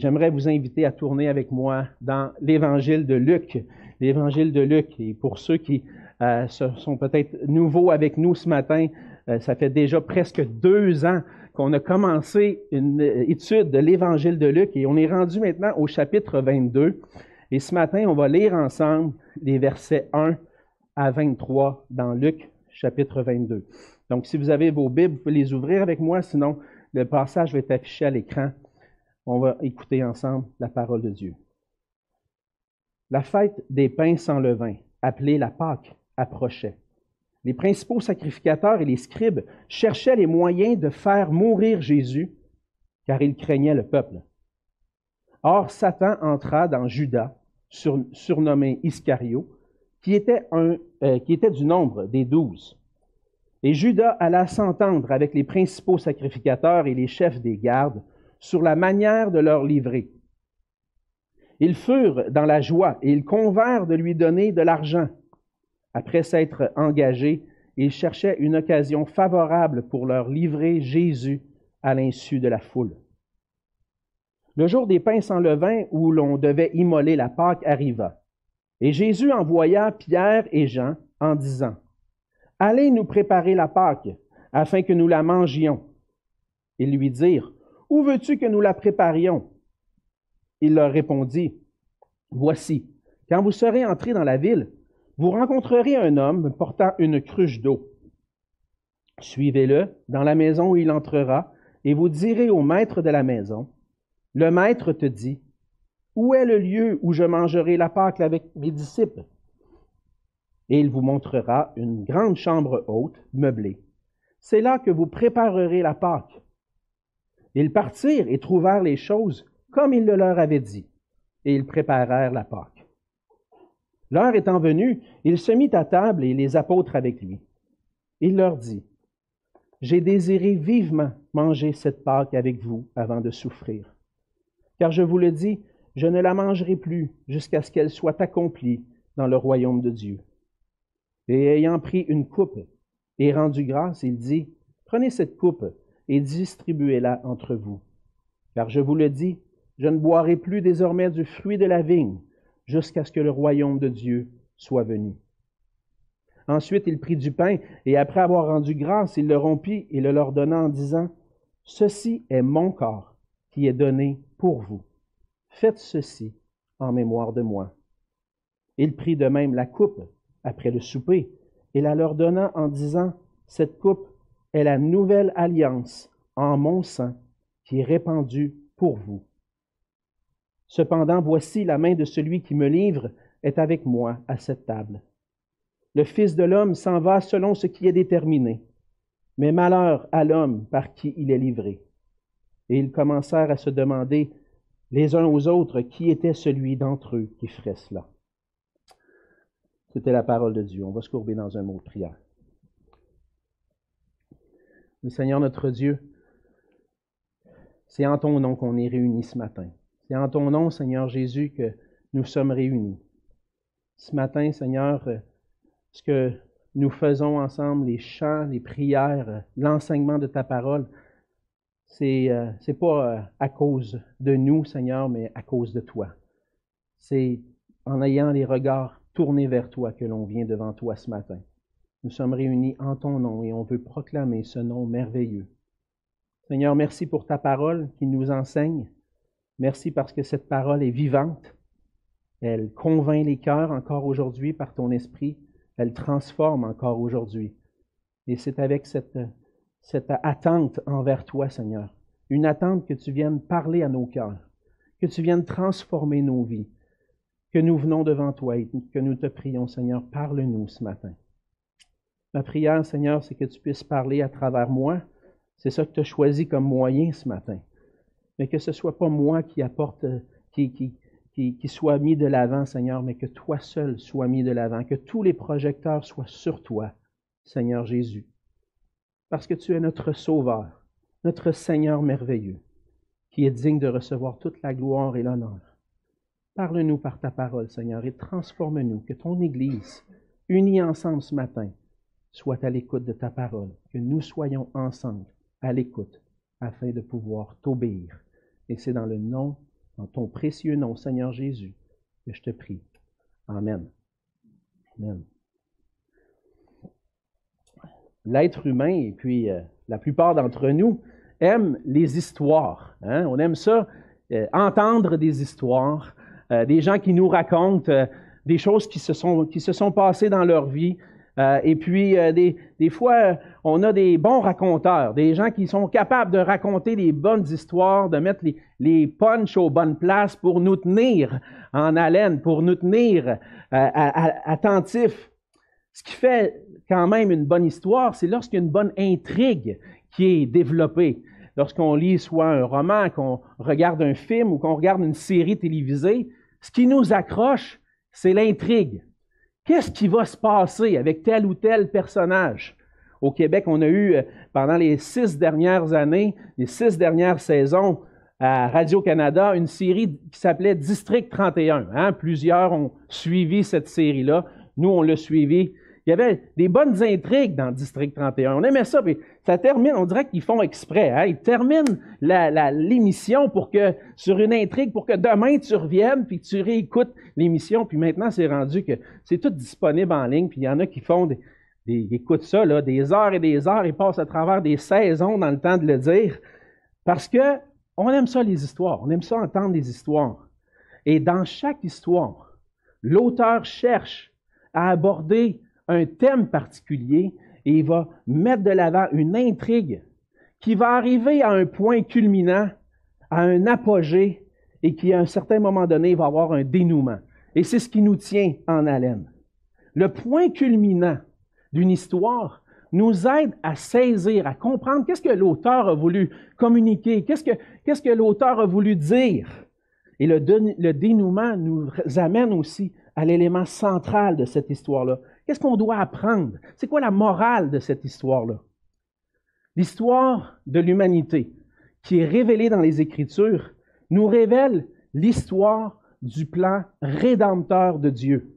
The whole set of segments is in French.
J'aimerais vous inviter à tourner avec moi dans l'évangile de Luc. L'évangile de Luc. Et pour ceux qui euh, sont peut-être nouveaux avec nous ce matin, euh, ça fait déjà presque deux ans qu'on a commencé une étude de l'évangile de Luc et on est rendu maintenant au chapitre 22. Et ce matin, on va lire ensemble les versets 1 à 23 dans Luc chapitre 22. Donc, si vous avez vos Bibles, vous pouvez les ouvrir avec moi, sinon le passage va être affiché à l'écran. On va écouter ensemble la parole de Dieu. La fête des pains sans levain, appelée la Pâque, approchait. Les principaux sacrificateurs et les scribes cherchaient les moyens de faire mourir Jésus, car ils craignaient le peuple. Or, Satan entra dans Judas, surnommé Iscario, qui était, euh, qui était du nombre des douze. Et Judas alla s'entendre avec les principaux sacrificateurs et les chefs des gardes sur la manière de leur livrer. Ils furent dans la joie et ils convinrent de lui donner de l'argent. Après s'être engagés, ils cherchaient une occasion favorable pour leur livrer Jésus à l'insu de la foule. Le jour des pains sans levain où l'on devait immoler la Pâque arriva. Et Jésus envoya Pierre et Jean en disant, Allez nous préparer la Pâque afin que nous la mangions. Ils lui dirent, où veux-tu que nous la préparions? Il leur répondit, Voici, quand vous serez entrés dans la ville, vous rencontrerez un homme portant une cruche d'eau. Suivez-le dans la maison où il entrera, et vous direz au maître de la maison, Le maître te dit, Où est le lieu où je mangerai la Pâque avec mes disciples? Et il vous montrera une grande chambre haute, meublée. C'est là que vous préparerez la Pâque. Ils partirent et trouvèrent les choses comme il le leur avait dit, et ils préparèrent la Pâque. L'heure étant venue, il se mit à table et les apôtres avec lui. Il leur dit, J'ai désiré vivement manger cette Pâque avec vous avant de souffrir. Car je vous le dis, je ne la mangerai plus jusqu'à ce qu'elle soit accomplie dans le royaume de Dieu. Et ayant pris une coupe et rendu grâce, il dit, Prenez cette coupe et distribuez-la entre vous. Car je vous le dis, je ne boirai plus désormais du fruit de la vigne jusqu'à ce que le royaume de Dieu soit venu. Ensuite, il prit du pain, et après avoir rendu grâce, il le rompit et le leur donna en disant, Ceci est mon corps qui est donné pour vous. Faites ceci en mémoire de moi. Il prit de même la coupe après le souper, et la leur donna en disant, Cette coupe est la nouvelle alliance en mon sang qui est répandue pour vous. Cependant, voici la main de celui qui me livre est avec moi à cette table. Le Fils de l'homme s'en va selon ce qui est déterminé, mais malheur à l'homme par qui il est livré. Et ils commencèrent à se demander les uns aux autres qui était celui d'entre eux qui ferait cela. C'était la parole de Dieu. On va se courber dans un mot de prière. Mais Seigneur notre Dieu, c'est en ton nom qu'on est réunis ce matin. C'est en ton nom, Seigneur Jésus, que nous sommes réunis. Ce matin, Seigneur, ce que nous faisons ensemble, les chants, les prières, l'enseignement de ta parole, c'est n'est euh, pas euh, à cause de nous, Seigneur, mais à cause de toi. C'est en ayant les regards tournés vers toi que l'on vient devant toi ce matin. Nous sommes réunis en ton nom et on veut proclamer ce nom merveilleux. Seigneur, merci pour ta parole qui nous enseigne. Merci parce que cette parole est vivante. Elle convainc les cœurs encore aujourd'hui par ton esprit. Elle transforme encore aujourd'hui. Et c'est avec cette, attente envers toi, Seigneur, une attente que tu viennes parler à nos cœurs, que tu viennes transformer nos vies, que nous venons devant toi et que nous te prions, Seigneur, parle-nous ce matin. Ma prière, Seigneur, c'est que tu puisses parler à travers moi. C'est ça que tu as choisi comme moyen ce matin. Mais que ce ne soit pas moi qui apporte, qui, qui, qui, qui soit mis de l'avant, Seigneur, mais que toi seul sois mis de l'avant, que tous les projecteurs soient sur toi, Seigneur Jésus. Parce que tu es notre Sauveur, notre Seigneur merveilleux, qui est digne de recevoir toute la gloire et l'honneur. Parle-nous par ta parole, Seigneur, et transforme-nous, que ton Église, unie ensemble ce matin, soit à l'écoute de ta parole, que nous soyons ensemble à l'écoute afin de pouvoir t'obéir. Et c'est dans le nom, En ton précieux nom, Seigneur Jésus, que je te prie. Amen. Amen. L'être humain, et puis euh, la plupart d'entre nous, aiment les histoires. Hein. On aime ça, euh, entendre des histoires, euh, des gens qui nous racontent des choses qui se sont, qui se sont passées dans leur vie. Et puis, des, des, fois, on a des bons raconteurs, des gens qui sont capables de raconter des bonnes histoires, de mettre les, les punchs aux bonnes places pour nous tenir en haleine, pour nous tenir attentifs. Ce qui fait quand même une bonne histoire, c'est lorsqu'il y a une bonne intrigue qui est développée. Lorsqu'on lit soit un roman, qu'on regarde un film ou qu'on regarde une série télévisée, ce qui nous accroche, c'est l'intrigue. Qu'est-ce qui va se passer avec tel ou tel personnage? Au Québec, on a eu, euh, pendant les six dernières années, les six dernières saisons, à Radio-Canada, une série qui s'appelait District 31. Hein? Plusieurs ont suivi cette série-là. Nous, on l'a suivi il y avait des bonnes intrigues dans District 31. On aimait ça, puis ça termine, on dirait qu'ils font exprès. Hein? Ils terminent l'émission pour que, sur une intrigue, pour que demain tu reviennes, puis tu réécoutes l'émission. Puis maintenant, c'est rendu que c'est tout disponible en ligne, puis il y en a qui font des, des écoutent ça, là, des heures et des heures, ils passent à travers des saisons dans le temps de le dire. Parce que on aime ça, les histoires. On aime ça entendre des histoires. Et dans chaque histoire, l'auteur cherche à aborder un thème particulier et il va mettre de l'avant une intrigue qui va arriver à un point culminant, à un apogée et qui, à un certain moment donné, va avoir un dénouement. Et c'est ce qui nous tient en haleine. Le point culminant d'une histoire nous aide à saisir, à comprendre qu'est-ce que l'auteur a voulu communiquer, qu'est-ce que, l'auteur a voulu dire. Et le, le dénouement nous amène aussi à l'élément central de cette histoire-là, Qu'est-ce qu'on doit apprendre? C'est quoi la morale de cette histoire-là? L'histoire de l'humanité, qui est révélée dans les Écritures, nous révèle l'histoire du plan rédempteur de Dieu.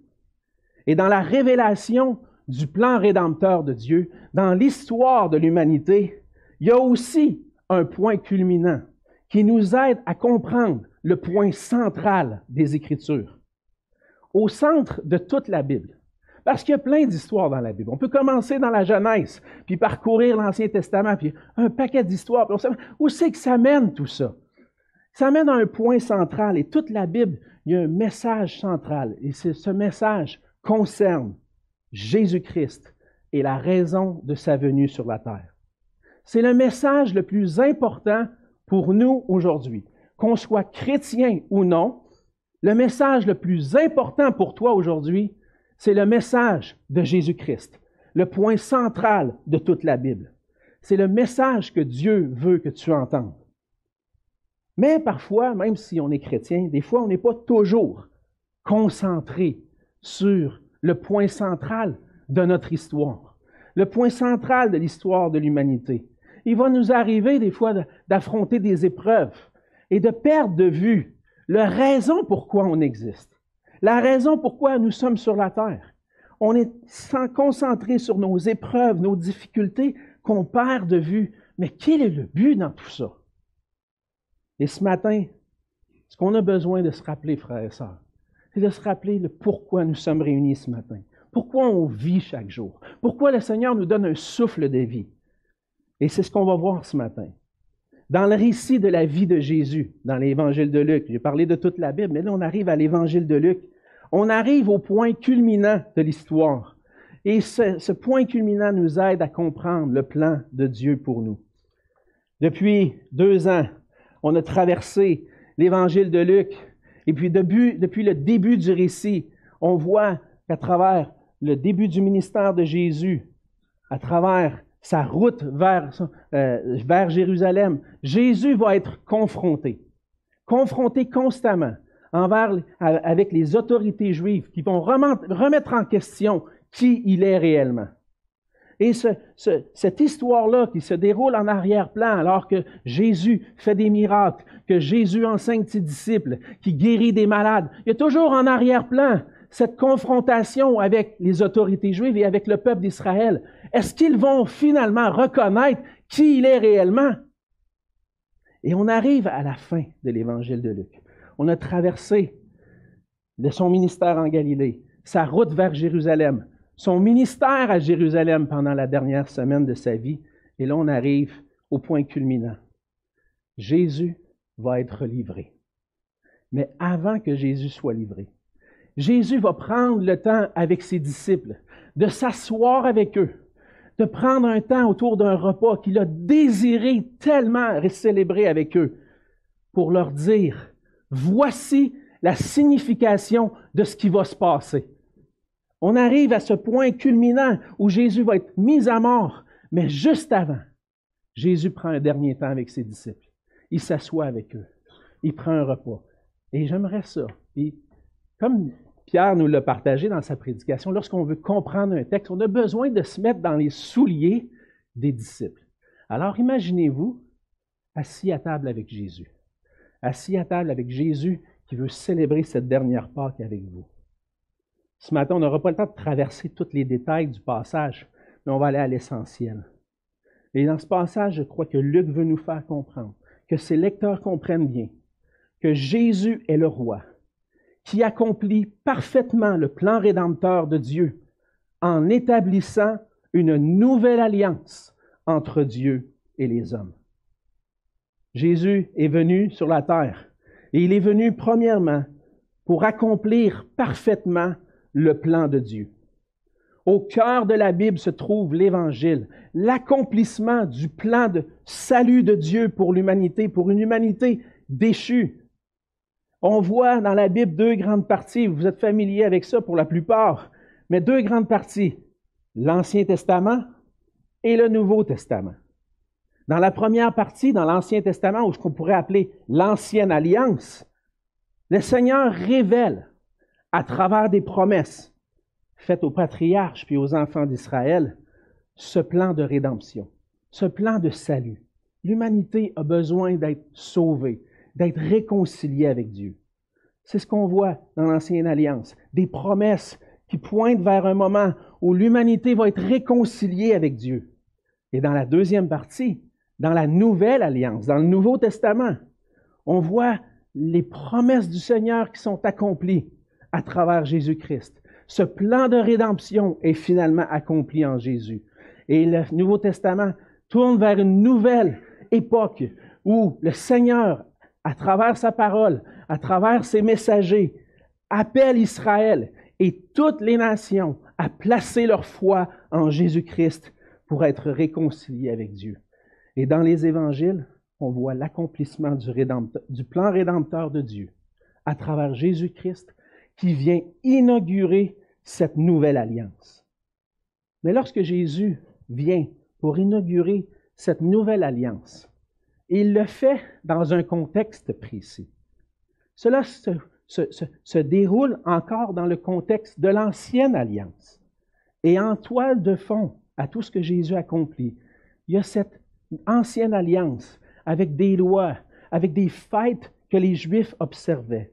Et dans la révélation du plan rédempteur de Dieu, dans l'histoire de l'humanité, il y a aussi un point culminant qui nous aide à comprendre le point central des Écritures. Au centre de toute la Bible, parce qu'il y a plein d'histoires dans la Bible. On peut commencer dans la Genèse, puis parcourir l'Ancien Testament, puis un paquet d'histoires. Où c'est que ça mène tout ça? Ça mène à un point central. Et toute la Bible, il y a un message central. Et ce message concerne Jésus-Christ et la raison de sa venue sur la terre. C'est le message le plus important pour nous aujourd'hui. Qu'on soit chrétien ou non, le message le plus important pour toi aujourd'hui, c'est le message de Jésus-Christ, le point central de toute la Bible. C'est le message que Dieu veut que tu entendes. Mais parfois, même si on est chrétien, des fois, on n'est pas toujours concentré sur le point central de notre histoire, le point central de l'histoire de l'humanité. Il va nous arriver des fois d'affronter des épreuves et de perdre de vue la raison pourquoi on existe. La raison pourquoi nous sommes sur la terre. On est sans concentré sur nos épreuves, nos difficultés, qu'on perd de vue. Mais quel est le but dans tout ça? Et ce matin, ce qu'on a besoin de se rappeler, frères et sœurs, c'est de se rappeler le pourquoi nous sommes réunis ce matin. Pourquoi on vit chaque jour? Pourquoi le Seigneur nous donne un souffle de vie? Et c'est ce qu'on va voir ce matin. Dans le récit de la vie de Jésus, dans l'évangile de Luc, j'ai parlé de toute la Bible, mais là on arrive à l'évangile de Luc on arrive au point culminant de l'histoire. Et ce, point culminant nous aide à comprendre le plan de Dieu pour nous. Depuis deux ans, on a traversé l'évangile de Luc. Et puis depuis, depuis le début du récit, on voit qu'à travers le début du ministère de Jésus, à travers sa route vers, euh, vers Jérusalem, Jésus va être confronté, confronté constamment envers, avec les autorités juives qui vont remettre en question qui il est réellement. Et ce, cette histoire-là qui se déroule en arrière-plan alors que Jésus fait des miracles, que Jésus enseigne ses disciples, qui guérit des malades, il y a toujours en arrière-plan cette confrontation avec les autorités juives et avec le peuple d'Israël. Est-ce qu'ils vont finalement reconnaître qui il est réellement? Et on arrive à la fin de l'évangile de Luc On a traversé de son ministère en Galilée, sa route vers Jérusalem, son ministère à Jérusalem pendant la dernière semaine de sa vie. Et là, on arrive au point culminant. Jésus va être livré. Mais avant que Jésus soit livré, Jésus va prendre le temps avec ses disciples de s'asseoir avec eux, de prendre un temps autour d'un repas qu'il a désiré tellement célébrer avec eux pour leur dire, voici la signification de ce qui va se passer. On arrive à ce point culminant où Jésus va être mis à mort, mais juste avant, Jésus prend un dernier temps avec ses disciples. Il s'assoit avec eux. Il prend un repas. Et j'aimerais ça. Comme Pierre nous l'a partagé dans sa prédication, lorsqu'on veut comprendre un texte, on a besoin de se mettre dans les souliers des disciples. Alors imaginez-vous assis à table avec Jésus. Assis à table avec Jésus qui veut célébrer cette dernière Pâque avec vous. Ce matin, on n'aura pas le temps de traverser tous les détails du passage, mais on va aller à l'essentiel. Et dans ce passage, je crois que Luc veut nous faire comprendre, que ses lecteurs comprennent bien, que Jésus est le roi, qui accomplit parfaitement le plan rédempteur de Dieu en établissant une nouvelle alliance entre Dieu et les hommes. Jésus est venu sur la terre et il est venu premièrement pour accomplir parfaitement le plan de Dieu. Au cœur de la Bible se trouve l'Évangile, l'accomplissement du plan de salut de Dieu pour l'humanité, pour une humanité déchue. On voit dans la Bible deux grandes parties, vous êtes familiers avec ça pour la plupart, mais deux grandes parties, l'Ancien Testament et le Nouveau Testament. Dans la première partie, dans l'Ancien Testament, ou ce qu'on pourrait appeler l'Ancienne Alliance, le Seigneur révèle à travers des promesses faites aux patriarches puis aux enfants d'Israël ce plan de rédemption, ce plan de salut. L'humanité a besoin d'être sauvée, d'être réconciliée avec Dieu. C'est ce qu'on voit dans l'Ancienne Alliance, des promesses qui pointent vers un moment où l'humanité va être réconciliée avec Dieu. Et dans la deuxième partie, dans la Nouvelle Alliance, dans le Nouveau Testament, on voit les promesses du Seigneur qui sont accomplies à travers Jésus-Christ. Ce plan de rédemption est finalement accompli en Jésus. Et le Nouveau Testament tourne vers une nouvelle époque où le Seigneur, à travers sa parole, à travers ses messagers, appelle Israël et toutes les nations à placer leur foi en Jésus-Christ pour être réconciliés avec Dieu. Et dans les évangiles, on voit l'accomplissement du, plan rédempteur de Dieu à travers Jésus-Christ qui vient inaugurer cette nouvelle alliance. Mais lorsque Jésus vient pour inaugurer cette nouvelle alliance, il le fait dans un contexte précis. Cela se, se déroule encore dans le contexte de l'ancienne alliance. Et en toile de fond à tout ce que Jésus accomplit, il y a cette ancienne alliance avec des lois, avec des fêtes que les Juifs observaient.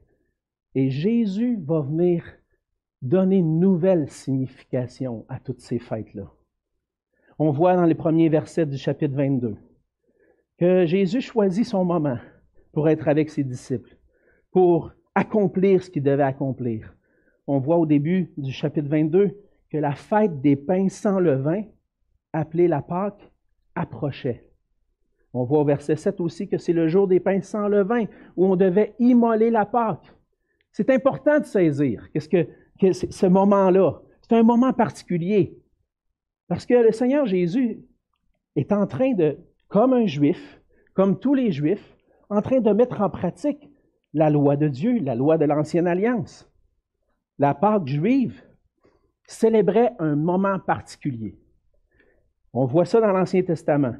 Et Jésus va venir donner une nouvelle signification à toutes ces fêtes-là. On voit dans les premiers versets du chapitre 22 que Jésus choisit son moment pour être avec ses disciples, pour accomplir ce qu'il devait accomplir. On voit au début du chapitre 22 que la fête des pains sans levain, appelée la Pâque, approchait. On voit au verset 7 aussi que c'est le jour des pains sans levain, où on devait immoler la Pâque. C'est important de saisir que, que ce moment-là. C'est un moment particulier. Parce que le Seigneur Jésus est en train de, comme un juif, comme tous les juifs, en train de mettre en pratique la loi de Dieu, la loi de l'Ancienne Alliance. La Pâque juive célébrait un moment particulier. On voit ça dans l'Ancien Testament.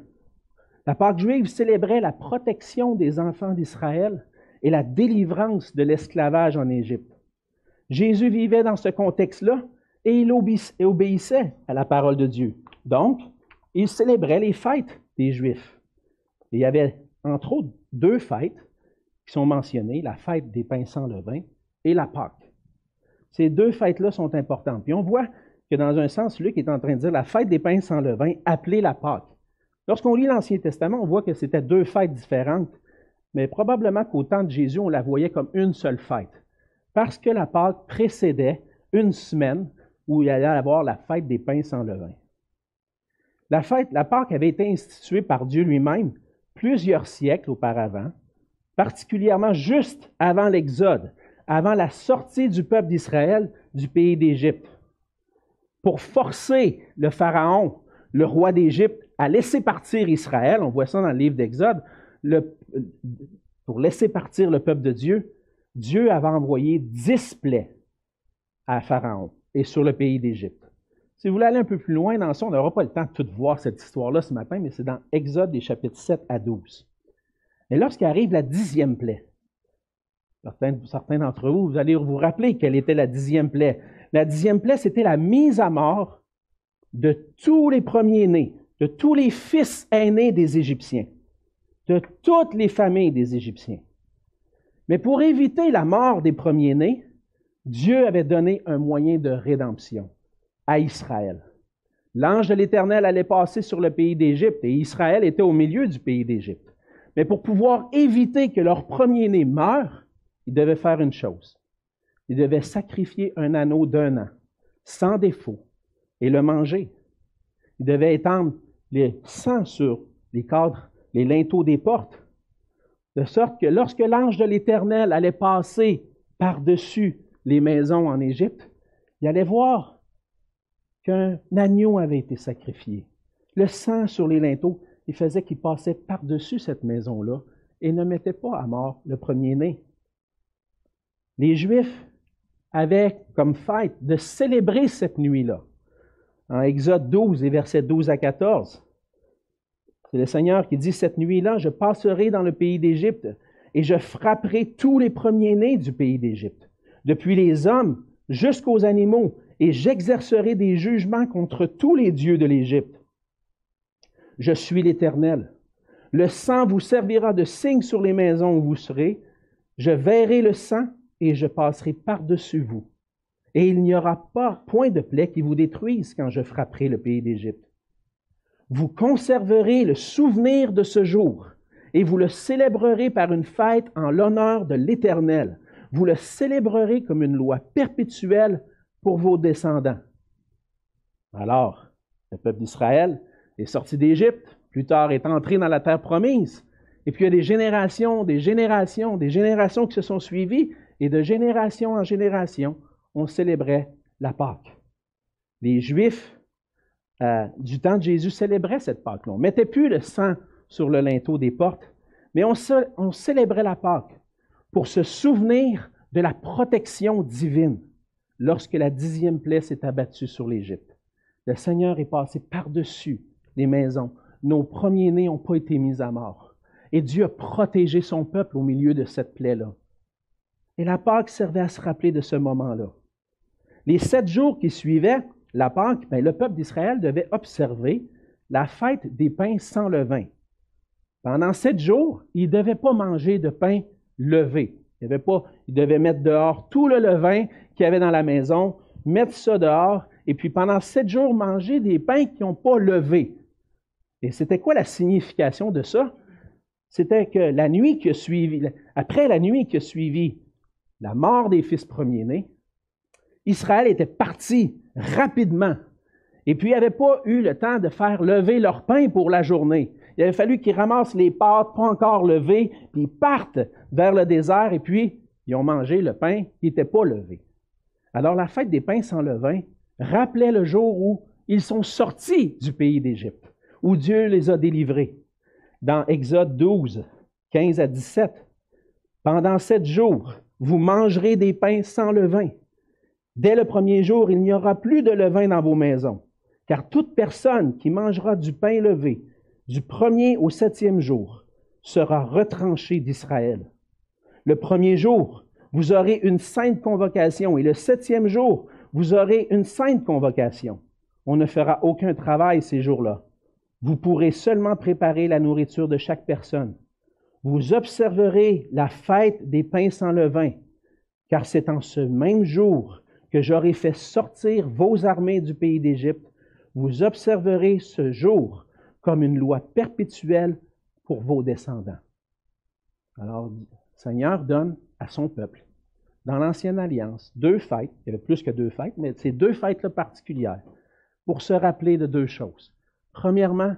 La Pâque juive célébrait la protection des enfants d'Israël et la délivrance de l'esclavage en Égypte. Jésus vivait dans ce contexte-là et il obéissait à la parole de Dieu. Donc, il célébrait les fêtes des Juifs. il y avait, entre autres, deux fêtes qui sont mentionnées, la fête des pains sans levain et la Pâque. Ces deux fêtes-là sont importantes. Puis on voit que dans un sens, Luc est en train de dire la fête des pains sans levain, appelée la Pâque. Lorsqu'on lit l'Ancien Testament, on voit que c'était deux fêtes différentes mais probablement qu'au temps de Jésus, on la voyait comme une seule fête, parce que la Pâque précédait une semaine où il allait avoir la fête des pains sans levain. La fête, la Pâque avait été instituée par Dieu lui-même plusieurs siècles auparavant, particulièrement juste avant l'Exode, avant la sortie du peuple d'Israël du pays d'Égypte, pour forcer le Pharaon, le roi d'Égypte, à laisser partir Israël, on voit ça dans le livre d'Exode, pour laisser partir le peuple de Dieu, Dieu avait envoyé dix plaies à Pharaon et sur le pays d'Égypte. Si vous voulez aller un peu plus loin dans ça, on n'aura pas le temps de tout voir cette histoire-là ce matin, mais c'est dans Exode des chapitres 7 à 12. Et lorsqu'arrive la dixième plaie, certains, certains d'entre vous, vous allez vous rappeler quelle était la dixième plaie. La dixième plaie, c'était la mise à mort de tous les premiers-nés, de tous les fils aînés des Égyptiens, de toutes les familles des Égyptiens. Mais pour éviter la mort des premiers-nés, Dieu avait donné un moyen de rédemption à Israël. L'ange de l'Éternel allait passer sur le pays d'Égypte et Israël était au milieu du pays d'Égypte. Mais pour pouvoir éviter que leur premier-né meure, il devait faire une chose. Il devait sacrifier un anneau d'un an, sans défaut, et le manger. Il devait étendre les sangs sur les cadres, les linteaux des portes, de sorte que lorsque l'ange de l'Éternel allait passer par-dessus les maisons en Égypte, il allait voir qu'un agneau avait été sacrifié. Le sang sur les linteaux, il faisait qu'il passait par-dessus cette maison-là et ne mettait pas à mort le premier-né. Les Juifs avaient comme fête de célébrer cette nuit-là. En Exode 12 et versets 12 à 14, c'est le Seigneur qui dit, Cette nuit-là, je passerai dans le pays d'Égypte et je frapperai tous les premiers-nés du pays d'Égypte, depuis les hommes jusqu'aux animaux, et j'exercerai des jugements contre tous les dieux de l'Égypte. Je suis l'Éternel. Le sang vous servira de signe sur les maisons où vous serez. Je verrai le sang et je passerai par-dessus vous. Et il n'y aura pas point de plaie qui vous détruise quand je frapperai le pays d'Égypte. Vous conserverez le souvenir de ce jour et vous le célébrerez par une fête en l'honneur de l'Éternel. Vous le célébrerez comme une loi perpétuelle pour vos descendants. Alors, le peuple d'Israël est sorti d'Égypte, plus tard est entré dans la terre promise. Et puis il y a des générations, des générations, des générations qui se sont suivies, et de génération en génération, on célébrait la Pâque. Les Juifs euh, du temps de Jésus célébraient cette Pâque-là. On ne mettait plus le sang sur le linteau des portes, mais on célébrait la Pâque pour se souvenir de la protection divine lorsque la dixième plaie s'est abattue sur l'Égypte. Le Seigneur est passé par-dessus les maisons. Nos premiers-nés n'ont pas été mis à mort. Et Dieu a protégé son peuple au milieu de cette plaie-là. Et la Pâque servait à se rappeler de ce moment-là. Les sept jours qui suivaient la Pâque, ben, le peuple d'Israël devait observer la fête des pains sans levain. Pendant sept jours, il ne devait pas manger de pain levé. Il, devait mettre dehors tout le levain qu'il y avait dans la maison, mettre ça dehors, et puis pendant sept jours, manger des pains qui n'ont pas levé. Et c'était quoi la signification de ça? C'était que la nuit qui a suivi, après la nuit qui a suivi la mort des fils premiers-nés, Israël était parti rapidement. Et puis, il n'avait pas eu le temps de faire lever leur pain pour la journée. Il avait fallu qu'ils ramassent les pâtes pas encore levées, puis ils partent vers le désert, et puis ils ont mangé le pain qui n'était pas levé. Alors la fête des pains sans levain rappelait le jour où ils sont sortis du pays d'Égypte, où Dieu les a délivrés. Dans Exode 12, 15 à 17, Pendant sept jours, vous mangerez des pains sans levain. Dès le premier jour, il n'y aura plus de levain dans vos maisons, car toute personne qui mangera du pain levé du premier au septième jour sera retranchée d'Israël. Le premier jour, vous aurez une sainte convocation et le septième jour, vous aurez une sainte convocation. On ne fera aucun travail ces jours-là. Vous pourrez seulement préparer la nourriture de chaque personne. Vous observerez la fête des pains sans levain, car c'est en ce même jour que j'aurai fait sortir vos armées du pays d'Égypte. Vous observerez ce jour comme une loi perpétuelle pour vos descendants. Alors, Seigneur donne à son peuple, dans l'Ancienne Alliance, deux fêtes, il y avait plus que deux fêtes, mais c'est deux fêtes particulières, pour se rappeler de deux choses. Premièrement,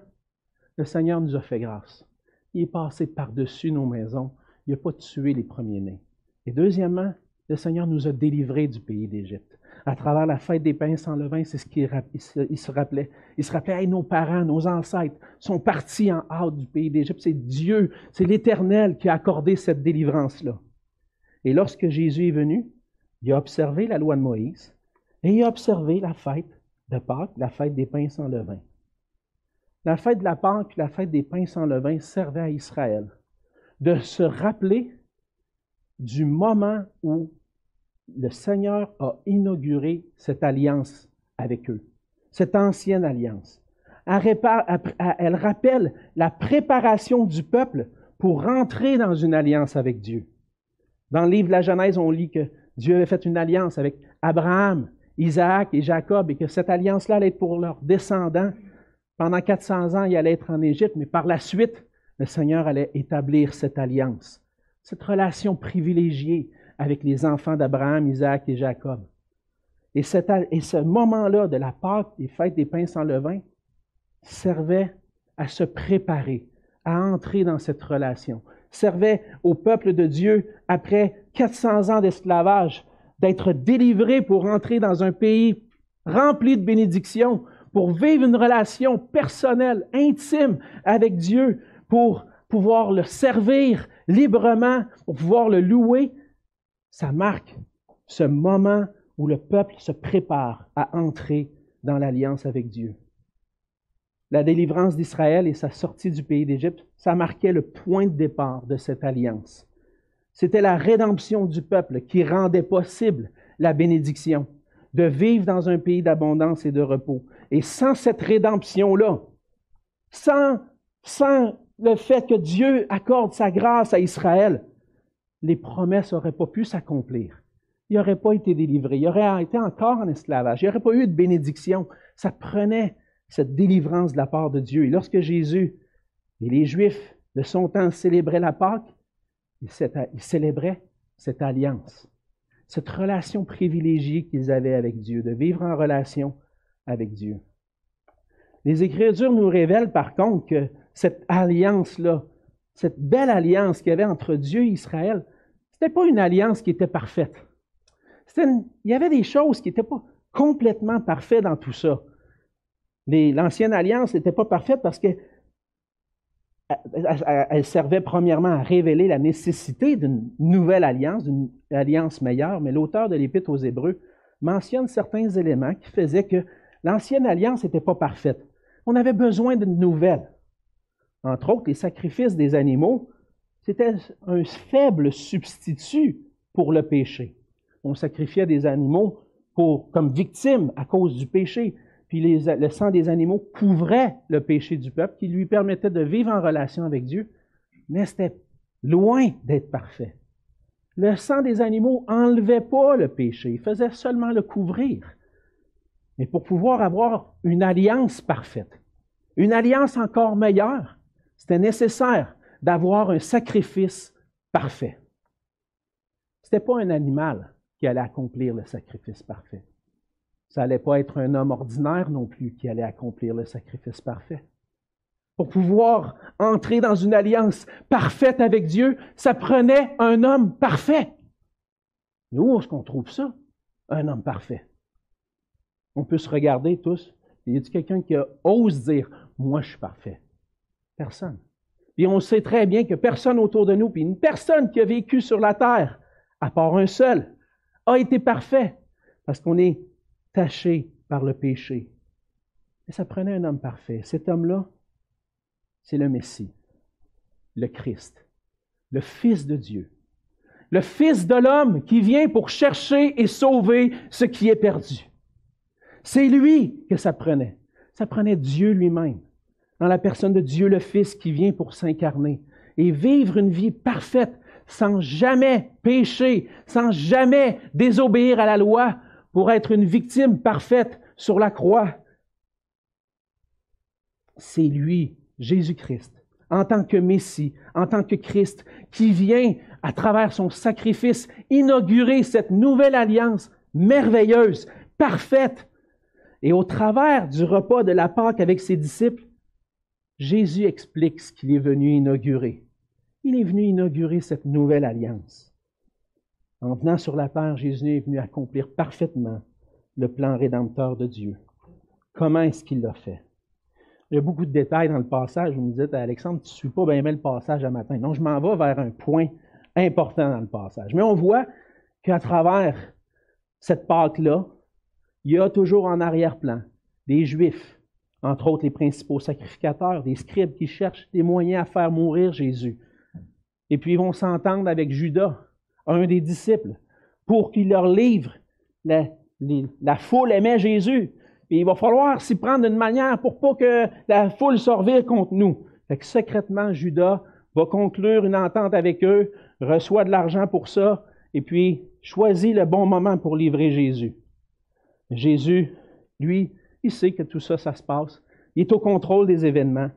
le Seigneur nous a fait grâce. Il est passé par-dessus nos maisons. Il n'a pas tué les premiers-nés. Et deuxièmement, le Seigneur nous a délivrés du pays d'Égypte. À travers la fête des pains sans levain, c'est ce qu'il se rappelait. Il se rappelait, nos parents, nos ancêtres sont partis en hâte du pays d'Égypte. C'est Dieu, c'est l'Éternel qui a accordé cette délivrance-là. Et lorsque Jésus est venu, il a observé la loi de Moïse et il a observé la fête de Pâques, la fête des pains sans levain. La fête de la Pâque, la fête des pains sans levain servait à Israël de se rappeler du moment où le Seigneur a inauguré cette alliance avec eux, cette ancienne alliance. Elle rappelle la préparation du peuple pour rentrer dans une alliance avec Dieu. Dans le livre de la Genèse, on lit que Dieu avait fait une alliance avec Abraham, Isaac et Jacob et que cette alliance-là allait être pour leurs descendants. Pendant 400 ans, il allait être en Égypte, mais par la suite, le Seigneur allait établir cette alliance, cette relation privilégiée avec les enfants d'Abraham, Isaac et Jacob. Et, ce moment-là de la Pâque, des fêtes des pains sans levain, servait à se préparer, à entrer dans cette relation, servait au peuple de Dieu, après 400 ans d'esclavage, d'être délivré pour entrer dans un pays rempli de bénédictions, pour vivre une relation personnelle, intime avec Dieu, pour pouvoir le servir librement, pour pouvoir le louer, ça marque ce moment où le peuple se prépare à entrer dans l'alliance avec Dieu. La délivrance d'Israël et sa sortie du pays d'Égypte, ça marquait le point de départ de cette alliance. C'était la rédemption du peuple qui rendait possible la bénédiction, de vivre dans un pays d'abondance et de repos. Et sans cette rédemption-là, sans, sans le fait que Dieu accorde sa grâce à Israël, les promesses n'auraient pas pu s'accomplir. Il n'aurait pas été délivré. Il aurait été encore en esclavage. Il n'y aurait pas eu de bénédiction. Ça prenait cette délivrance de la part de Dieu. Et lorsque Jésus et les Juifs, de son temps, célébraient la Pâque, ils célébraient cette alliance, cette relation privilégiée qu'ils avaient avec Dieu, de vivre en relation avec Dieu. Les Écritures nous révèlent par contre que cette alliance-là, cette belle alliance qu'il y avait entre Dieu et Israël, ce n'était pas une alliance qui était parfaite. il y avait des choses qui n'étaient pas complètement parfaites dans tout ça. L'ancienne alliance n'était pas parfaite parce que elle servait premièrement à révéler la nécessité d'une nouvelle alliance, d'une alliance meilleure, mais l'auteur de l'Épître aux Hébreux mentionne certains éléments qui faisaient que l'ancienne alliance n'était pas parfaite. On avait besoin d'une nouvelle. Entre autres, les sacrifices des animaux c'était un faible substitut pour le péché. On sacrifiait des animaux pour, comme victimes à cause du péché. Puis le sang des animaux couvrait le péché du peuple, qui lui permettait de vivre en relation avec Dieu, mais c'était loin d'être parfait. Le sang des animaux enlevait pas le péché, il faisait seulement le couvrir. Mais pour pouvoir avoir une alliance parfaite, une alliance encore meilleure, c'était nécessaire d'avoir un sacrifice parfait. Ce n'était pas un animal qui allait accomplir le sacrifice parfait. Ça n'allait pas être un homme ordinaire non plus qui allait accomplir le sacrifice parfait. Pour pouvoir entrer dans une alliance parfaite avec Dieu, ça prenait un homme parfait. Mais où est-ce qu'on trouve ça? Un homme parfait. On peut se regarder tous. Y a quelqu'un qui ose dire, moi je suis parfait? Personne. Puis on sait très bien que personne autour de nous, puis une personne qui a vécu sur la terre, à part un seul, a été parfait, parce qu'on est taché par le péché. Et ça prenait un homme parfait. Cet homme-là, c'est le Messie, le Christ, le Fils de Dieu, le Fils de l'homme qui vient pour chercher et sauver ce qui est perdu. C'est lui que ça prenait. Ça prenait Dieu lui-même dans la personne de Dieu le Fils qui vient pour s'incarner et vivre une vie parfaite sans jamais pécher, sans jamais désobéir à la loi pour être une victime parfaite sur la croix. C'est lui, Jésus-Christ, en tant que Messie, en tant que Christ, qui vient à travers son sacrifice inaugurer cette nouvelle alliance merveilleuse, parfaite. Et au travers du repas de la Pâque avec ses disciples, Jésus explique ce qu'il est venu inaugurer. Il est venu inaugurer cette nouvelle alliance. En venant sur la terre, Jésus est venu accomplir parfaitement le plan rédempteur de Dieu. Comment est-ce qu'il l'a fait? Il y a beaucoup de détails dans le passage. Vous me dites, Alexandre, tu ne suis pas bien le passage à matin. Non, je m'en vais vers un point important dans le passage. Mais on voit qu'à travers cette Pâque-là, il y a toujours en arrière-plan des Juifs, entre autres les principaux sacrificateurs, des scribes qui cherchent des moyens à faire mourir Jésus. Et puis ils vont s'entendre avec Judas, un des disciples, pour qu'il leur livre. La, foule aimait Jésus. Et il va falloir s'y prendre d'une manière pour pas que la foule se revire contre nous. Secrètement, Judas va conclure une entente avec eux, reçoit de l'argent pour ça, et puis choisit le bon moment pour livrer Jésus. Jésus, lui, il sait que tout ça, ça se passe. Il est au contrôle des événements.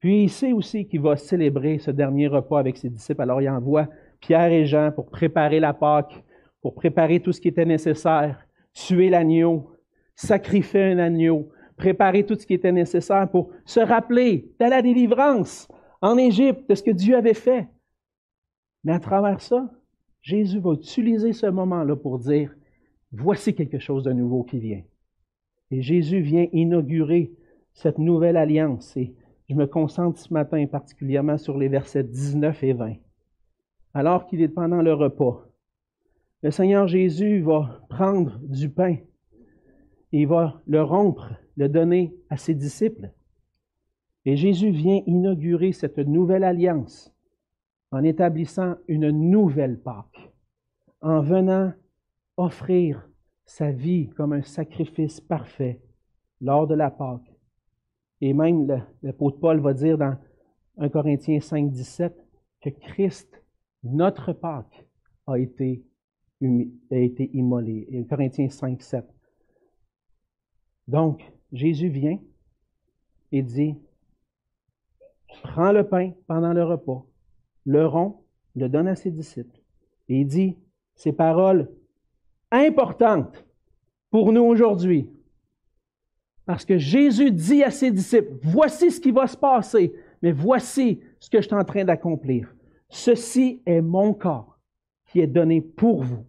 Puis il sait aussi qu'il va célébrer ce dernier repas avec ses disciples. Alors il envoie Pierre et Jean pour préparer la Pâque, pour préparer tout ce qui était nécessaire, tuer l'agneau, sacrifier un agneau, préparer tout ce qui était nécessaire pour se rappeler de la délivrance en Égypte, de ce que Dieu avait fait. Mais à travers ça, Jésus va utiliser ce moment-là pour dire, voici quelque chose de nouveau qui vient. Et Jésus vient inaugurer cette nouvelle alliance. Et je me concentre ce matin particulièrement sur les versets 19 et 20. Alors qu'il est pendant le repas, le Seigneur Jésus va prendre du pain et va le rompre, le donner à ses disciples. Et Jésus vient inaugurer cette nouvelle alliance en établissant une nouvelle Pâque, en venant offrir sa vie comme un sacrifice parfait lors de la Pâque. Et même l'apôtre Paul va dire dans 1 Corinthiens 5, 17 que Christ, notre Pâque, a été, a été immolé. Et 1 Corinthiens 5, 7. Donc, Jésus vient et dit, prends le pain pendant le repas, le rompt, le donne à ses disciples. Et il dit ces paroles importantes pour nous aujourd'hui. Parce que Jésus dit à ses disciples, voici ce qui va se passer, mais voici ce que je suis en train d'accomplir. Ceci est mon corps qui est donné pour vous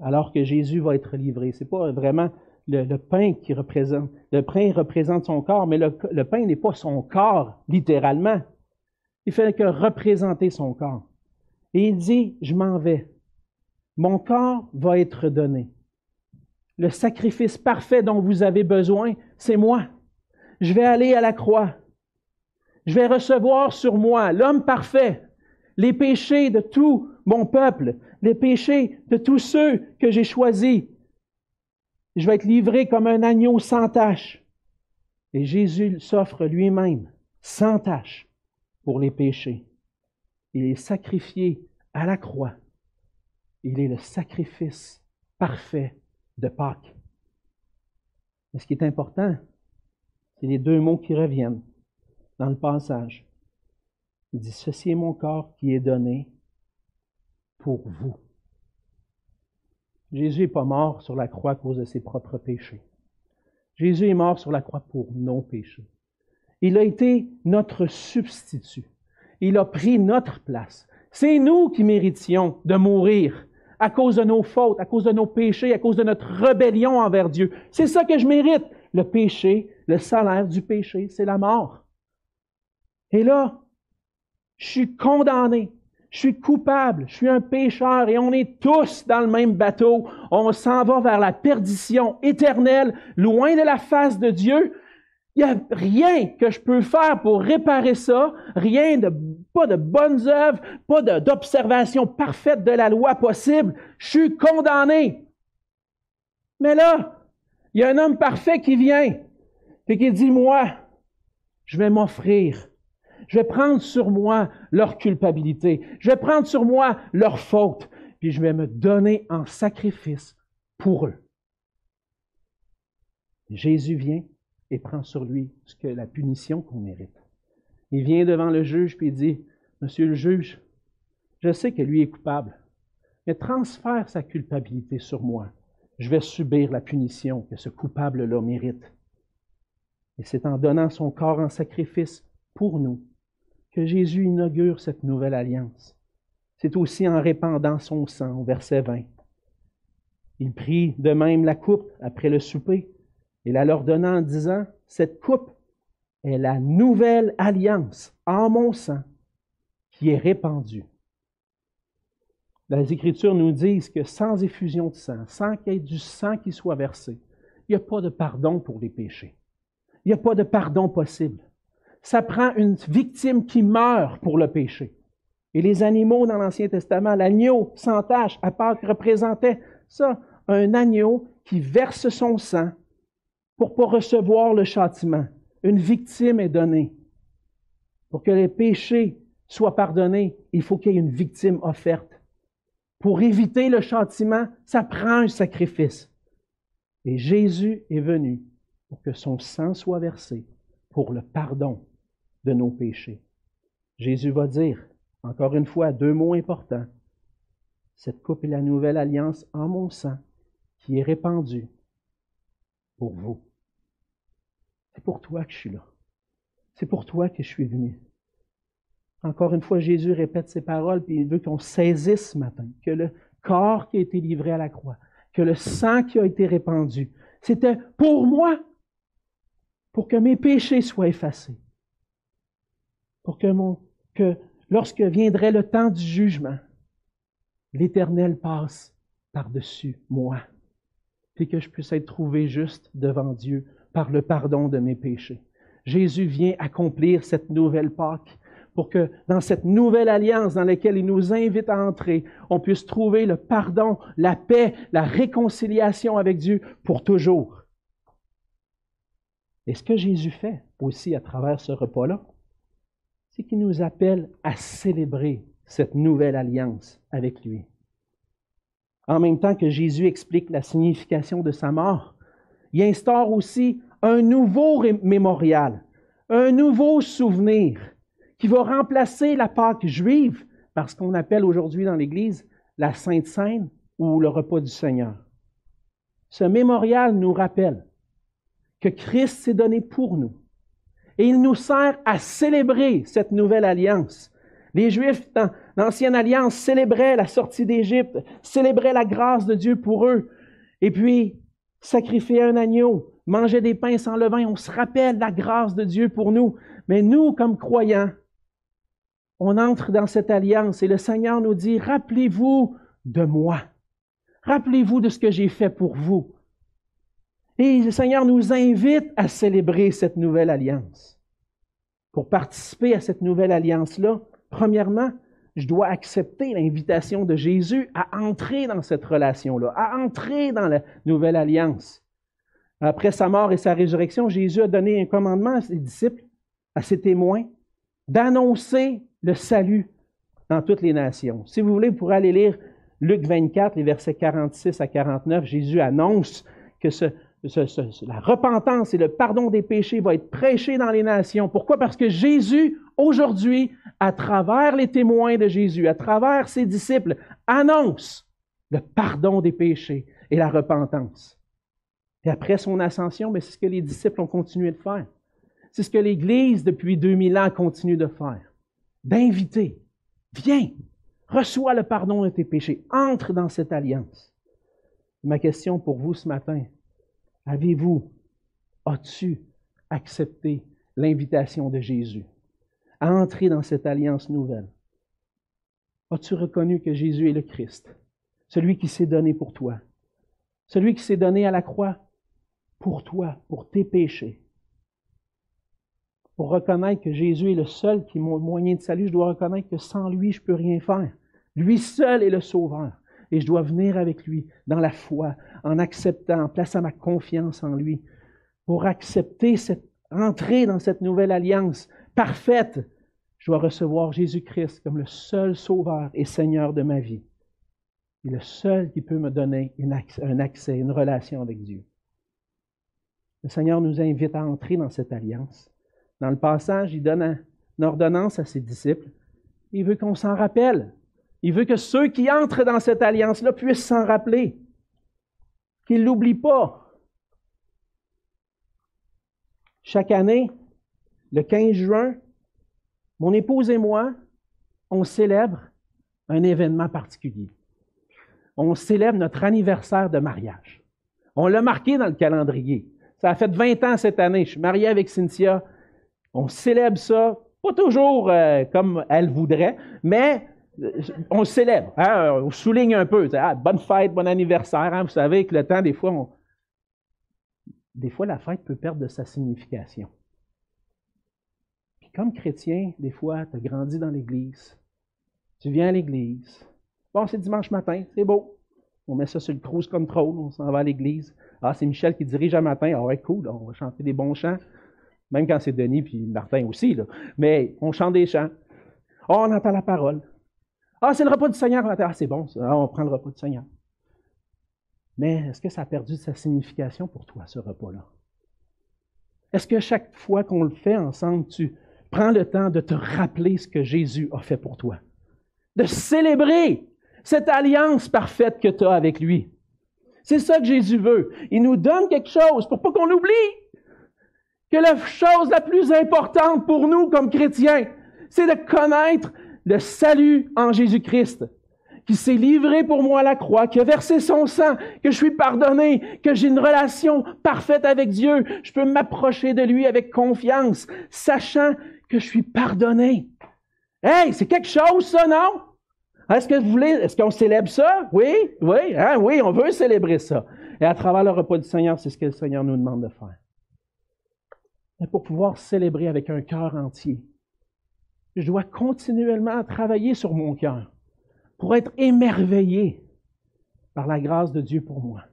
alors que Jésus va être livré. C'est pas vraiment le, pain qui représente. Le pain représente son corps, mais le, le pain n'est pas son corps, littéralement. Il fait que représenter son corps. Et il dit, je m'en vais. Mon corps va être donné. Le sacrifice parfait dont vous avez besoin, c'est moi. Je vais aller à la croix. Je vais recevoir sur moi l'homme parfait, les péchés de tout mon peuple, les péchés de tous ceux que j'ai choisis. Je vais être livré comme un agneau sans tache. Et Jésus s'offre lui-même sans tache pour les péchés. Il est sacrifié à la croix. Il est le sacrifice parfait de Pâques. Mais ce qui est important, c'est les deux mots qui reviennent dans le passage. Il dit, ceci est mon corps qui est donné pour vous. Jésus n'est pas mort sur la croix à cause de ses propres péchés. Jésus est mort sur la croix pour nos péchés. Il a été notre substitut. Il a pris notre place. C'est nous qui méritions de mourir à cause de nos fautes, à cause de nos péchés, à cause de notre rébellion envers Dieu. C'est ça que je mérite. Le péché, le salaire du péché, c'est la mort. Et là, je suis condamné. Je suis coupable, je suis un pécheur et on est tous dans le même bateau. On s'en va vers la perdition éternelle, loin de la face de Dieu. Il n'y a rien que je peux faire pour réparer ça, rien de, pas de bonnes œuvres, pas d'observation parfaite de la loi possible. Je suis condamné. Mais là, il y a un homme parfait qui vient et qui dit, moi, je vais m'offrir je vais prendre sur moi leur culpabilité. Je vais prendre sur moi leur faute. Puis je vais me donner en sacrifice pour eux. Jésus vient et prend sur lui ce que la punition qu'on mérite. Il vient devant le juge puis il dit Monsieur le juge, je sais que lui est coupable, mais transfère sa culpabilité sur moi. Je vais subir la punition que ce coupable-là mérite. Et c'est en donnant son corps en sacrifice pour nous que Jésus inaugure cette nouvelle alliance. C'est aussi en répandant son sang, au verset 20. Il prit de même la coupe après le souper et la leur donna en disant, Cette coupe est la nouvelle alliance en mon sang qui est répandue. Les Écritures nous disent que sans effusion de sang, sans qu'il y ait du sang qui soit versé, il n'y a pas de pardon pour les péchés. Il n'y a pas de pardon possible. Ça prend une victime qui meurt pour le péché. Et les animaux dans l'Ancien Testament, l'agneau sans tache à Pâques représentait ça, un agneau qui verse son sang pour pas recevoir le châtiment. Une victime est donnée. Pour que les péchés soient pardonnés, il faut qu'il y ait une victime offerte. Pour éviter le châtiment, ça prend un sacrifice. Et Jésus est venu pour que son sang soit versé pour le pardon de nos péchés. Jésus va dire, encore une fois, deux mots importants. Cette coupe est la nouvelle alliance en mon sang qui est répandue pour vous. C'est pour toi que je suis là. C'est pour toi que je suis venu. Encore une fois, Jésus répète ces paroles, puis il veut qu'on saisisse ce matin que le corps qui a été livré à la croix, que le sang qui a été répandu, c'était pour moi pour que mes péchés soient effacés, pour que, que lorsque viendrait le temps du jugement, l'Éternel passe par-dessus moi, et que je puisse être trouvé juste devant Dieu par le pardon de mes péchés. Jésus vient accomplir cette nouvelle Pâque pour que dans cette nouvelle alliance dans laquelle il nous invite à entrer, on puisse trouver le pardon, la paix, la réconciliation avec Dieu pour toujours. Et ce que Jésus fait aussi à travers ce repas-là, c'est qu'il nous appelle à célébrer cette nouvelle alliance avec lui. En même temps que Jésus explique la signification de sa mort, il instaure aussi un nouveau mémorial, un nouveau souvenir qui va remplacer la Pâque juive par ce qu'on appelle aujourd'hui dans l'Église la Sainte Seine ou le repas du Seigneur. Ce mémorial nous rappelle que Christ s'est donné pour nous. Et il nous sert à célébrer cette nouvelle alliance. Les Juifs dans l'Ancienne Alliance célébraient la sortie d'Égypte, célébraient la grâce de Dieu pour eux, et puis sacrifiaient un agneau, mangeaient des pains sans levain. On se rappelle la grâce de Dieu pour nous. Mais nous, comme croyants, on entre dans cette alliance et le Seigneur nous dit, rappelez-vous de moi. Rappelez-vous de ce que j'ai fait pour vous. Et le Seigneur nous invite à célébrer cette nouvelle alliance. Pour participer à cette nouvelle alliance-là, premièrement, je dois accepter l'invitation de Jésus à entrer dans cette relation-là, à entrer dans la nouvelle alliance. Après sa mort et sa résurrection, Jésus a donné un commandement à ses disciples, à ses témoins, d'annoncer le salut dans toutes les nations. Si vous voulez, vous pourrez aller lire Luc 24, les versets 46 à 49. Jésus annonce que la repentance et le pardon des péchés va être prêché dans les nations. Pourquoi? Parce que Jésus, aujourd'hui, à travers les témoins de Jésus, à travers ses disciples, annonce le pardon des péchés et la repentance. Et après son ascension, c'est ce que les disciples ont continué de faire. C'est ce que l'Église, depuis 2000 ans, continue de faire. D'inviter. Viens, reçois le pardon de tes péchés, entre dans cette alliance. Ma question pour vous ce matin, Avez-vous, as-tu accepté l'invitation de Jésus? À entrer dans cette alliance nouvelle? As-tu reconnu que Jésus est le Christ, celui qui s'est donné pour toi, celui qui s'est donné à la croix pour toi, pour tes péchés? Pour reconnaître que Jésus est le seul qui est mon moyen de salut, je dois reconnaître que sans lui, je ne peux rien faire. Lui seul est le Sauveur. Et je dois venir avec lui dans la foi, en acceptant, en plaçant ma confiance en lui, pour accepter cette entrée dans cette nouvelle alliance parfaite. Je dois recevoir Jésus-Christ comme le seul sauveur et Seigneur de ma vie. Et le seul qui peut me donner un accès, une relation avec Dieu. Le Seigneur nous invite à entrer dans cette alliance. Dans le passage, il donne une ordonnance à ses disciples. Il veut qu'on s'en rappelle. Il veut que ceux qui entrent dans cette alliance-là puissent s'en rappeler, qu'ils ne l'oublient pas. Chaque année, le 15 juin, mon épouse et moi, on célèbre un événement particulier. On célèbre notre anniversaire de mariage. On l'a marqué dans le calendrier. Ça a fait 20 ans cette année. Je suis marié avec Cynthia. On célèbre ça, pas toujours euh, comme elle voudrait, mais euh, on célèbre. Hein, on souligne un peu. Ah, bonne fête, bon anniversaire. Hein. vous savez que le temps, des fois, des fois, la fête peut perdre de sa signification. Comme chrétien, des fois, tu as grandi dans l'Église. Tu viens à l'Église. Bon, c'est dimanche matin, c'est beau. On met ça sur le cruise control, on s'en va à l'église. Ah, c'est Michel qui dirige un matin. Ah ouais, cool, on va chanter des bons chants. Même quand c'est Denis puis Martin aussi, là. Mais on chante des chants. Ah, on entend la parole. Ah, c'est le repas du Seigneur. Ah, c'est bon, ça. Ah, on prend le repas du Seigneur. Mais est-ce que ça a perdu sa signification pour toi, ce repas-là? Est-ce que chaque fois qu'on le fait ensemble, tu prends le temps de te rappeler ce que Jésus a fait pour toi? De célébrer cette alliance parfaite que tu as avec lui. C'est ça que Jésus veut. Il nous donne quelque chose pour pas qu'on l'oublie. Que la chose la plus importante pour nous comme chrétiens, c'est de connaître le salut en Jésus-Christ, qui s'est livré pour moi à la croix, qui a versé son sang, que je suis pardonné, que j'ai une relation parfaite avec Dieu. Je peux m'approcher de lui avec confiance, sachant que je suis pardonné. Hey, c'est quelque chose, ça, non? Est-ce que vous voulez, est-ce qu'on célèbre ça? Oui, oui, hein, oui, on veut célébrer ça. Et à travers le repas du Seigneur, c'est ce que le Seigneur nous demande de faire. Mais pour pouvoir célébrer avec un cœur entier, je dois continuellement travailler sur mon cœur pour être émerveillé par la grâce de Dieu pour moi.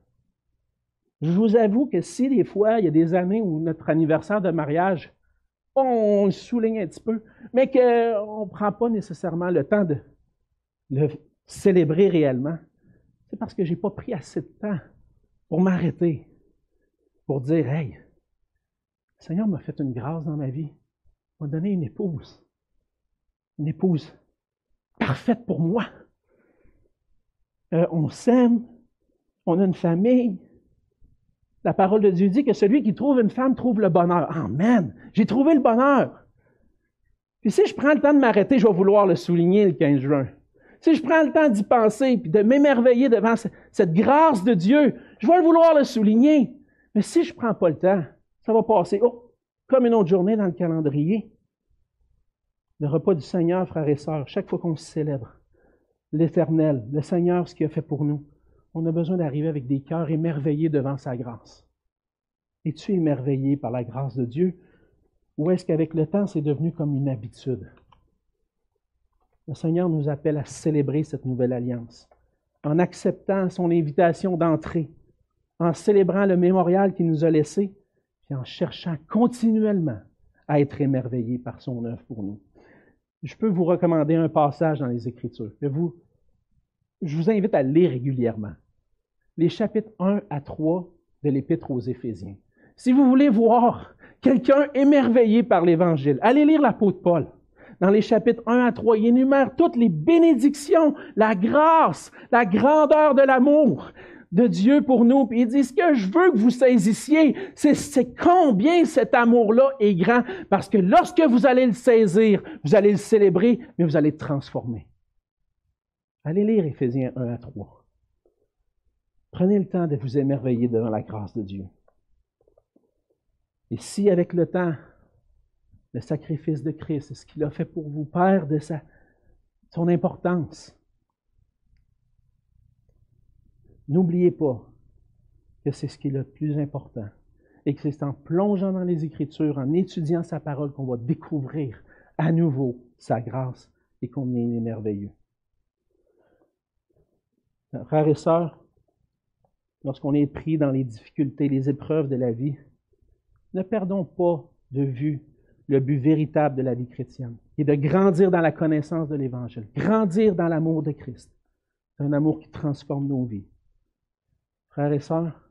Je vous avoue que si des fois, il y a des années où notre anniversaire de mariage, on le souligne un petit peu, mais qu'on ne prend pas nécessairement le temps de, le célébrer réellement, c'est parce que je n'ai pas pris assez de temps pour m'arrêter, pour dire, hey, le Seigneur m'a fait une grâce dans ma vie, m'a donné une épouse, une épouse parfaite pour moi. Euh, on s'aime, on a une famille. La parole de Dieu dit que celui qui trouve une femme trouve le bonheur. Amen. J'ai trouvé le bonheur. Puis si je prends le temps de m'arrêter, je vais vouloir le souligner le 15 juin. Si je prends le temps d'y penser et de m'émerveiller devant cette grâce de Dieu, je vais vouloir le souligner. Mais si je ne prends pas le temps, ça va passer oh, comme une autre journée dans le calendrier. Le repas du Seigneur, frères et sœurs, chaque fois qu'on célèbre l'Éternel, le Seigneur, ce qu'il a fait pour nous, on a besoin d'arriver avec des cœurs émerveillés devant sa grâce. Es-tu émerveillé par la grâce de Dieu ou est-ce qu'avec le temps, c'est devenu comme une habitude? Le Seigneur nous appelle à célébrer cette nouvelle alliance en acceptant son invitation d'entrer, en célébrant le mémorial qu'il nous a laissé, et en cherchant continuellement à être émerveillé par son œuvre pour nous. Je peux vous recommander un passage dans les Écritures. Je vous, je vous invite à lire régulièrement. Les chapitres 1 à 3 de l'Épître aux Éphésiens. Si vous voulez voir quelqu'un émerveillé par l'Évangile, allez lire l'apôtre Paul dans les chapitres 1 à 3, il énumère toutes les bénédictions, la grâce, la grandeur de l'amour de Dieu pour nous. Puis il dit, ce que je veux que vous saisissiez, c'est combien cet amour-là est grand. Parce que lorsque vous allez le saisir, vous allez le célébrer, mais vous allez le transformer. Allez lire Éphésiens 1 à 3. Prenez le temps de vous émerveiller devant la grâce de Dieu. Et si avec le temps, le sacrifice de Christ, ce qu'il a fait pour vous, Père, de sa, son importance. N'oubliez pas que c'est ce qui est le plus important et que c'est en plongeant dans les Écritures, en étudiant sa parole, qu'on va découvrir à nouveau sa grâce et il est merveilleux. Frères et sœurs, lorsqu'on est pris dans les difficultés, les épreuves de la vie, ne perdons pas de vue le but véritable de la vie chrétienne, qui est de grandir dans la connaissance de l'Évangile, grandir dans l'amour de Christ, un amour qui transforme nos vies. Frères et sœurs,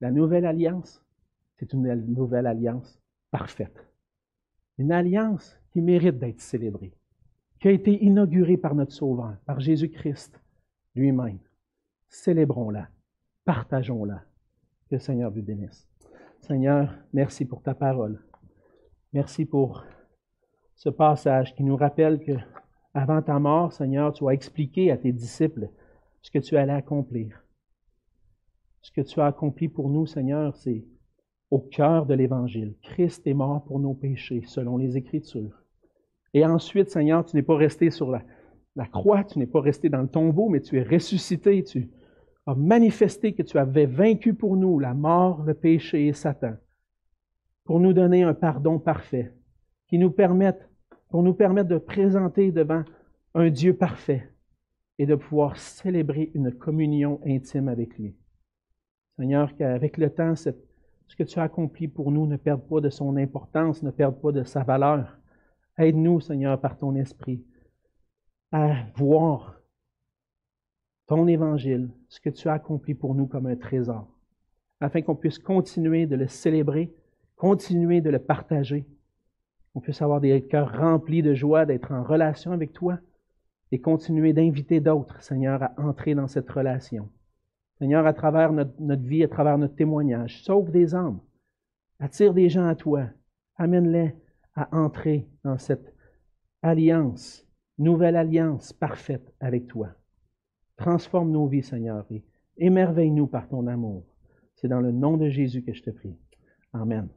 la nouvelle alliance, c'est une nouvelle alliance parfaite. Une alliance qui mérite d'être célébrée, qui a été inaugurée par notre Sauveur, par Jésus-Christ lui-même. Célébrons-la, partageons-la. Que le Seigneur vous bénisse. Seigneur, merci pour ta parole. Merci pour ce passage qui nous rappelle que avant ta mort, Seigneur, tu as expliqué à tes disciples ce que tu allais accomplir. Ce que tu as accompli pour nous, Seigneur, c'est au cœur de l'Évangile. Christ est mort pour nos péchés, selon les Écritures. Et ensuite, Seigneur, tu n'es pas resté sur la, la croix, tu n'es pas resté dans le tombeau, mais tu es ressuscité, tu as manifesté que tu avais vaincu pour nous la mort, le péché et Satan, pour nous donner un pardon parfait, qui nous permette, pour nous permettre de présenter devant un Dieu parfait et de pouvoir célébrer une communion intime avec lui. Seigneur, qu'avec le temps, ce que tu as accompli pour nous ne perde pas de son importance, ne perde pas de sa valeur. Aide-nous, Seigneur, par ton esprit, à voir ton évangile, ce que tu as accompli pour nous comme un trésor, afin qu'on puisse continuer de le célébrer, continuer de le partager, qu'on puisse avoir des cœurs remplis de joie d'être en relation avec toi et continuer d'inviter d'autres, Seigneur, à entrer dans cette relation. Seigneur, à travers notre, notre, vie, à travers notre témoignage, sauve des âmes, attire des gens à toi, amène-les à entrer dans cette alliance, nouvelle alliance parfaite avec toi. Transforme nos vies, Seigneur, et émerveille-nous par ton amour. C'est dans le nom de Jésus que je te prie. Amen.